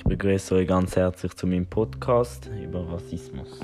Ich begrüße euch ganz herzlich zu meinem Podcast über Rassismus.